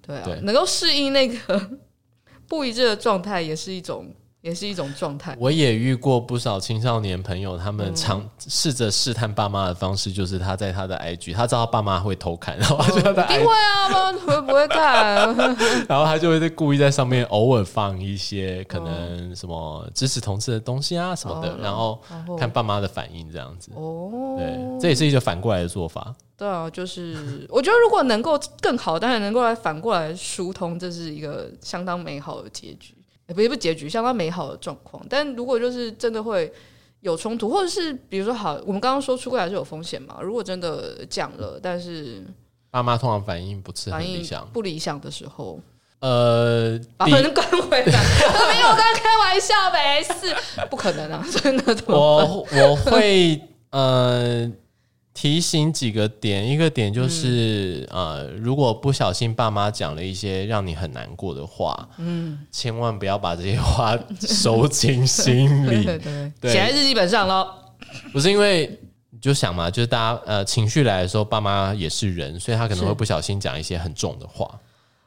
对啊，能够适应那个 不一致的状态，也是一种。也是一种状态。我也遇过不少青少年朋友，他们尝试着试探爸妈的方式，就是他在他的 IG，他知道爸妈会偷看，然后他就在 IG，因为啊，妈妈会不会看？然后他就会在故意在上面偶尔放一些可能什么支持同志的东西啊什么的，然后看爸妈的反应这样子。哦，对，这也是一个反过来的做法。对啊，就是我觉得如果能够更好，当然能够来反过来疏通，这是一个相当美好的结局。不是不结局，相当美好的状况。但如果就是真的会有冲突，或者是比如说，好，我们刚刚说出柜还是有风险嘛？如果真的讲了，但是爸妈通常反应不是很理想，不理想的时候，呃，把门关回来。没有，我刚刚开玩笑，没事，不可能啊，真的。我我会呃。提醒几个点，一个点就是，嗯、呃，如果不小心爸妈讲了一些让你很难过的话，嗯，千万不要把这些话收进心里，对，对，对，写在日记本上喽。不是因为你就想嘛，就是大家呃情绪来的时候，爸妈也是人，所以他可能会不小心讲一些很重的话。是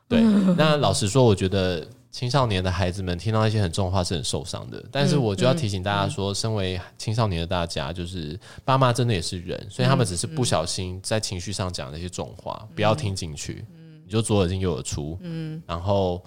对，那老实说，我觉得。青少年的孩子们听到一些很重的话是很受伤的，但是我就要提醒大家说，身为青少年的大家，就是爸妈真的也是人，所以他们只是不小心在情绪上讲那些重话，不要听进去，你就左耳进右耳出，嗯。然后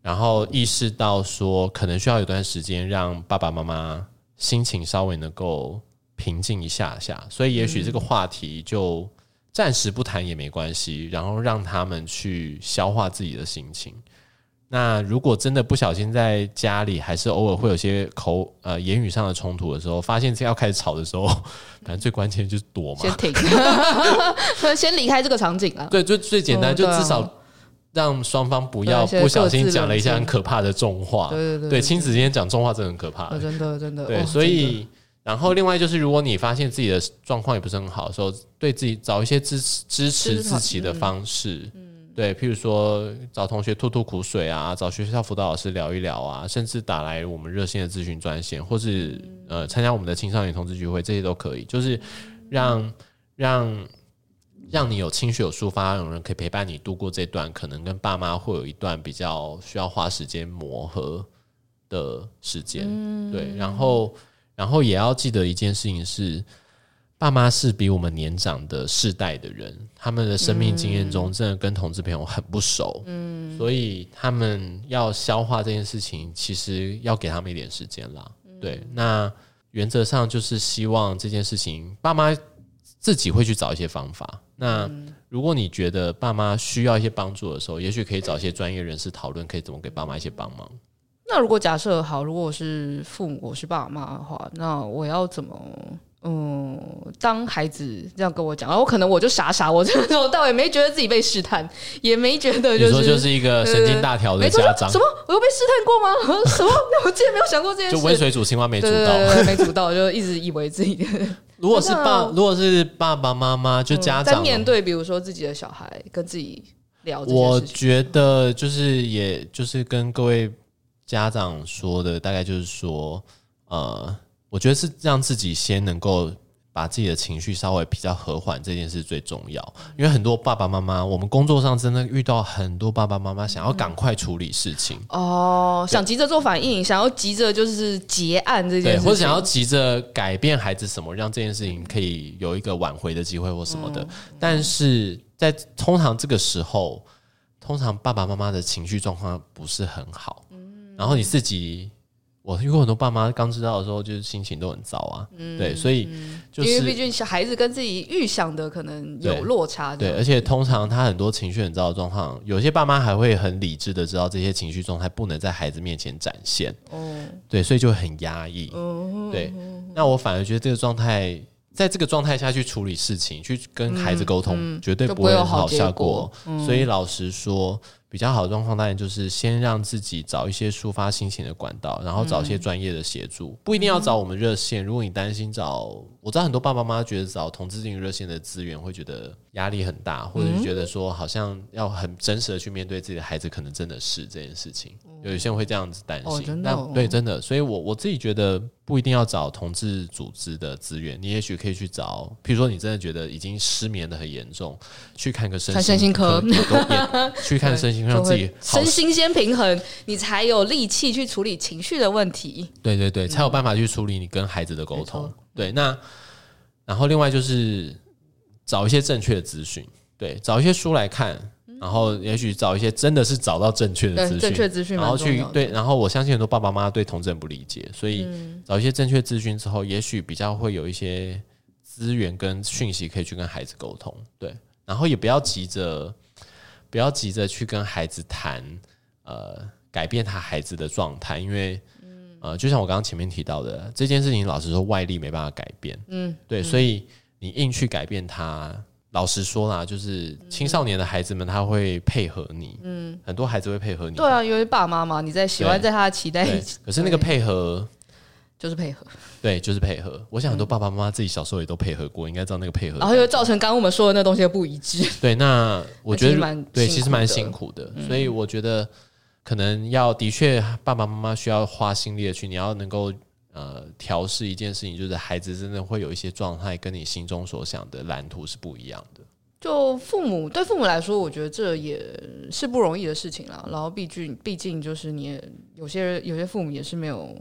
然后意识到说，可能需要有段时间让爸爸妈妈心情稍微能够平静一下下，所以也许这个话题就暂时不谈也没关系，然后让他们去消化自己的心情。那如果真的不小心在家里，还是偶尔会有些口呃言语上的冲突的时候，发现要开始吵的时候，反正最关键就是躲嘛，先停，先离开这个场景啊。对，就最简单，就至少让双方不要不小心讲了一些很可怕的重话。对对对，对，亲子之间讲重话真的很可怕，真的真的。对，所以然后另外就是，如果你发现自己的状况也不是很好的时候，对自己找一些支持支持自己的方式。对，譬如说找同学吐吐苦水啊，找学校辅导老师聊一聊啊，甚至打来我们热线的咨询专线，或是呃参加我们的青少年同志聚会，这些都可以。就是让让让你有情绪有抒发，有人可以陪伴你度过这段可能跟爸妈会有一段比较需要花时间磨合的时间。对，然后然后也要记得一件事情是。爸妈是比我们年长的世代的人，他们的生命经验中真的跟同志朋友很不熟，嗯，所以他们要消化这件事情，其实要给他们一点时间啦。对，那原则上就是希望这件事情，爸妈自己会去找一些方法。那如果你觉得爸妈需要一些帮助的时候，也许可以找一些专业人士讨论，可以怎么给爸妈一些帮忙。那如果假设好，如果我是父母，我是爸妈的话，那我要怎么？嗯，当孩子这样跟我讲，然后可能我就傻傻，我从头到尾没觉得自己被试探，也没觉得就是说就是一个神经大条的家长。什么？我又被试探过吗？什么？我竟然没有想过这件事。就温水煮青蛙没煮到，没煮到，就一直以为自己。如果是爸，如果是爸爸妈妈，就家长、嗯、在面对，比如说自己的小孩，跟自己聊。我觉得就是，也就是跟各位家长说的，大概就是说，呃，我觉得是让自己先能够。把自己的情绪稍微比较和缓，这件事最重要。因为很多爸爸妈妈，我们工作上真的遇到很多爸爸妈妈想要赶快处理事情哦，想急着做反应，想要急着就是结案这件事情，或者想要急着改变孩子什么，让这件事情可以有一个挽回的机会或什么的。但是在通常这个时候，通常爸爸妈妈的情绪状况不是很好，然后你自己。我遇过很多爸妈刚知道的时候，就是心情都很糟啊。嗯、对，所以就是因为毕竟小孩子跟自己预想的可能有落差。对，而且通常他很多情绪很糟的状况，有些爸妈还会很理智的知道这些情绪状态不能在孩子面前展现。哦，对，所以就很压抑。嗯，对。那我反而觉得这个状态，在这个状态下去处理事情，去跟孩子沟通，嗯嗯、绝对不会有好效果。嗯、所以老实说。比较好的状况，当然就是先让自己找一些抒发心情的管道，然后找一些专业的协助，嗯、不一定要找我们热线。如果你担心找，我知道很多爸爸妈妈觉得找同志咨询热线的资源会觉得压力很大，或者是觉得说好像要很真实的去面对自己的孩子，可能真的是这件事情。有些人会这样子担心，哦真的哦、对，真的，所以我我自己觉得不一定要找同志组织的资源，你也许可以去找，譬如说你真的觉得已经失眠的很严重，去看个身心科，去看身心科，让自己身心先平衡，你才有力气去处理情绪的问题。对对对，才有办法去处理你跟孩子的沟通。嗯、对，那然后另外就是找一些正确的资讯，对，找一些书来看。然后，也许找一些真的是找到正确的资讯，正确资讯，然后去对，然后我相信很多爸爸妈妈对同志不理解，所以找一些正确资讯之后，也许比较会有一些资源跟讯息可以去跟孩子沟通，对，然后也不要急着，不要急着去跟孩子谈，呃，改变他孩子的状态，因为，呃，就像我刚刚前面提到的，这件事情老实说外力没办法改变，嗯，对，所以你硬去改变他。老实说啦，就是青少年的孩子们，他会配合你。嗯，很多孩子会配合你。对啊，因为爸爸妈嘛你在喜欢在他的期待。可是那个配合就是配合。对，就是配合。我想很多爸爸妈妈自己小时候也都配合过，应该知道那个配合。然后又造成刚刚我们说的那东西的不一致。对，那我 觉得蛮对，其实蛮辛苦的。所以我觉得可能要的确，爸爸妈妈需要花心力的去，你要能够。呃，调试一件事情，就是孩子真的会有一些状态，跟你心中所想的蓝图是不一样的。就父母对父母来说，我觉得这也是不容易的事情啦。然后，毕竟毕竟就是你有些人有些父母也是没有。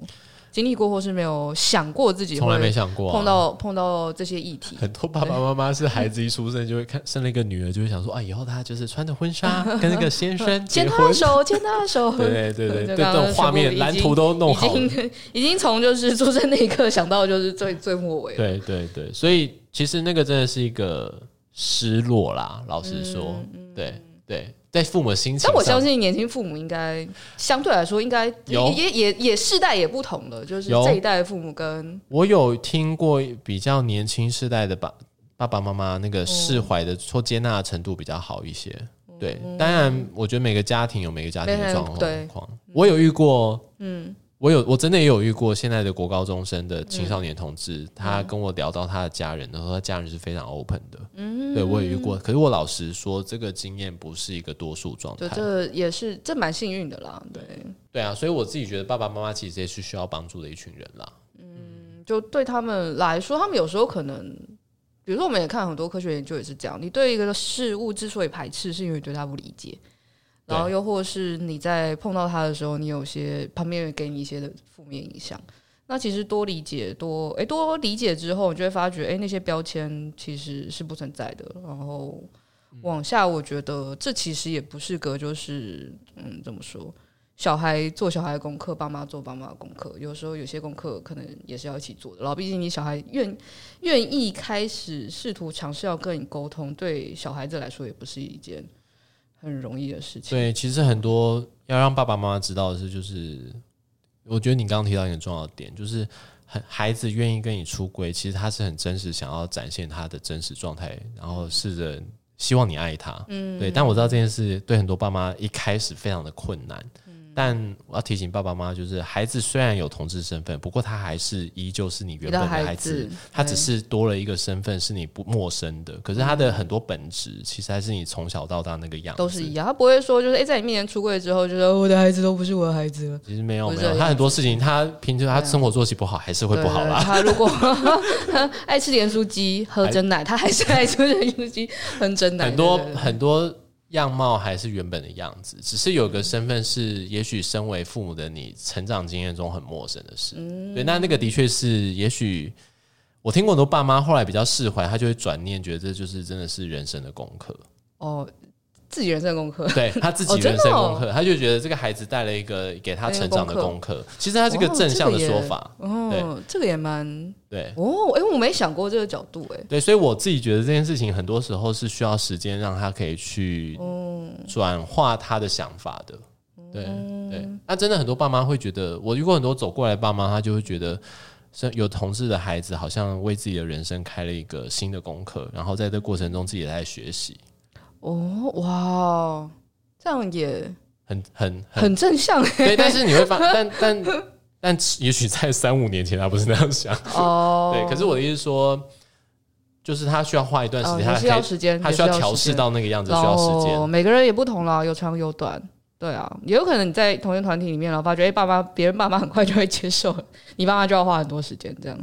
经历过或是没有想过自己，从来没想过碰到碰到这些议题。很多爸爸妈妈是孩子一出生就会看生了一个女儿，就会想说啊，以后她就是穿着婚纱 跟那个先生牵他的手，牵他的手。对对 对对，这种画面蓝图都弄好，已经已经从就是出生那一刻想到就是最最末尾。对对对，所以其实那个真的是一个失落啦，老实说，对对。在父母的心情，但我相信年轻父母应该相对来说应该也也也也世代也不同了，就是这一代的父母跟我有听过比较年轻世代的爸爸爸妈妈那个释怀的或接纳的程度比较好一些。对，当然我觉得每个家庭有每个家庭的状况。我有遇过，嗯。我有，我真的也有遇过现在的国高中生的青少年同志，嗯、他跟我聊到他的家人，然后他家人是非常 open 的。嗯，对我也遇过，可是我老实说，这个经验不是一个多数状态。这也是这蛮幸运的啦。对，对啊，所以我自己觉得爸爸妈妈其实也是需要帮助的一群人啦。嗯，就对他们来说，他们有时候可能，比如说我们也看很多科学研究也是这样，你对一个事物之所以排斥，是因为对他不理解。然后又或是你在碰到他的时候，你有些旁边人给你一些的负面影响。那其实多理解多诶，多理解之后，你就会发觉诶，那些标签其实是不存在的。然后往下，我觉得这其实也不是个就是嗯，怎么说？小孩做小孩的功课，爸妈做爸妈的功课。有时候有些功课可能也是要一起做的。然后毕竟你小孩愿愿意开始试图尝试要跟你沟通，对小孩子来说也不是一件。很容易的事情。对，其实很多要让爸爸妈妈知道的是，就是我觉得你刚刚提到一个很重要的点，就是很孩子愿意跟你出轨，其实他是很真实，想要展现他的真实状态，然后试着希望你爱他。嗯，对。但我知道这件事对很多爸妈一开始非常的困难。但我要提醒爸爸妈妈，就是孩子虽然有同志身份，不过他还是依旧是你原本的孩子，他只是多了一个身份，是你不陌生的。可是他的很多本质，其实还是你从小到大那个样子，都是一样。他不会说，就是哎、欸，在你面前出柜之后，就说我的孩子都不是我的孩子了。其实没有没有，他很多事情，他平时他生活作息不好，还是会不好啦。他如果爱吃盐酥鸡、喝真奶，他还是爱吃盐酥鸡、喝真奶。很多很多。样貌还是原本的样子，只是有个身份是，也许身为父母的你，成长经验中很陌生的事。对，那那个的确是，也许我听过很多爸妈后来比较释怀，他就会转念，觉得这就是真的是人生的功课。哦。自己人生功课，对他自己人生功课，他就觉得这个孩子带了一个给他成长的功课。其实他是个正向的说法，对，这个也蛮对哦。哎，我没想过这个角度，哎，对，所以我自己觉得这件事情很多时候是需要时间让他可以去转化他的想法的。对对，那真的很多爸妈会觉得，我遇过很多走过来的爸妈，他就会觉得，有同志的孩子好像为自己的人生开了一个新的功课，然后在这过程中自己也在学习。哦哇，这样也很很很正向对，但是你会发，但但但也许在三五年前他不是那样想哦。对，可是我的意思是说，就是他需要花一段时间，他需要时间，他需要调试到那个样子，需要时间。每个人也不同了，有长有短。对啊，也有可能你在同一个团体里面，然后发觉哎，爸妈别人爸妈很快就会接受，你爸妈就要花很多时间这样。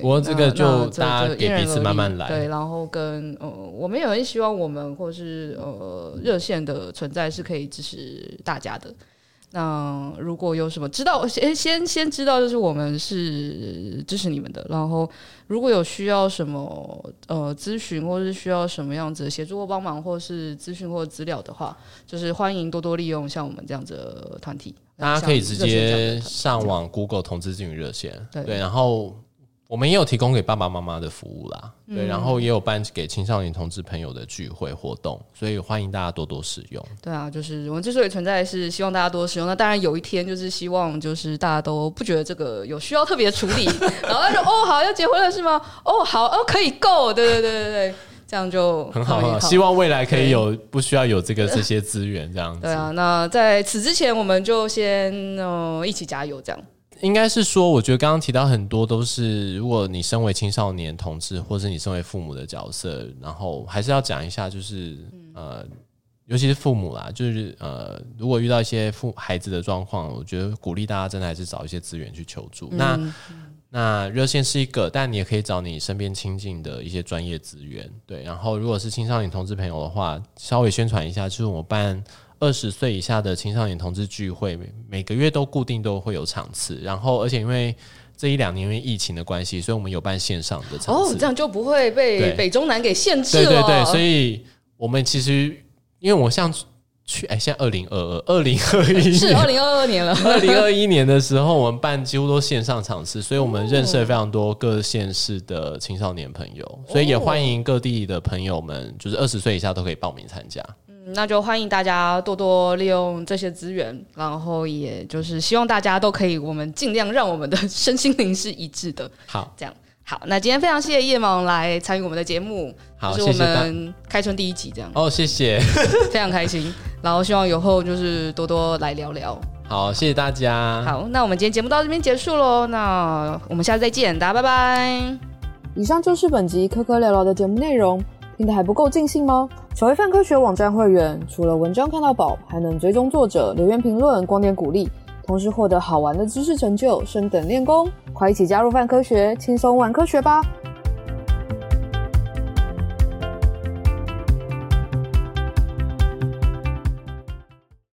不过这个就大家给彼此慢慢来，对，然后跟呃，我们也很希望我们或是呃热线的存在是可以支持大家的。那如果有什么知道，先先先知道，就是我们是支持你们的。然后如果有需要什么呃咨询，或是需要什么样子的协助或帮忙，或是咨询或资料的话，就是欢迎多多利用像我们这样子的团体。大家可以直接上网 Google 同志咨询热线，对，然后。我们也有提供给爸爸妈妈的服务啦，对，然后也有办给青少年同志朋友的聚会活动，所以欢迎大家多多使用。对啊，就是我们之所以存在，是希望大家多使用。那当然有一天，就是希望就是大家都不觉得这个有需要特别处理，然后他说哦好要结婚了是吗？哦好哦可以够，对对对对对，这样就很好，很好。希望未来可以有不需要有这个这些资源这样子。对啊，那在此之前，我们就先呃一起加油这样。应该是说，我觉得刚刚提到很多都是，如果你身为青少年同志，或是你身为父母的角色，然后还是要讲一下，就是呃，尤其是父母啦，就是呃，如果遇到一些父孩子的状况，我觉得鼓励大家真的还是找一些资源去求助。嗯、那那热线是一个，但你也可以找你身边亲近的一些专业资源。对，然后如果是青少年同志朋友的话，稍微宣传一下，就是我办。二十岁以下的青少年同志聚会，每每个月都固定都会有场次，然后而且因为这一两年因为疫情的关系，所以我们有办线上的场次。哦，这样就不会被北中南给限制了。对对对，所以我们其实因为我像去哎，现在二零二二、二零二一是二零二二年了。二零二一年的时候，我们办几乎都线上场次，所以我们认识了非常多各县市的青少年朋友，所以也欢迎各地的朋友们，就是二十岁以下都可以报名参加。那就欢迎大家多多利用这些资源，然后也就是希望大家都可以，我们尽量让我们的 身心灵是一致的。好，这样好。那今天非常谢谢叶芒来参与我们的节目，好，就是我们开春第一集这样。哦，谢谢，非常开心。然后希望以后就是多多来聊聊。好，谢谢大家。好，那我们今天节目到这边结束喽。那我们下次再见，大家拜拜。以上就是本集科科聊聊的节目内容。听得还不够尽兴吗？成为泛科学网站会员，除了文章看到饱，还能追踪作者、留言评论、光点鼓励，同时获得好玩的知识成就，升等练功。快一起加入泛科学，轻松玩科学吧！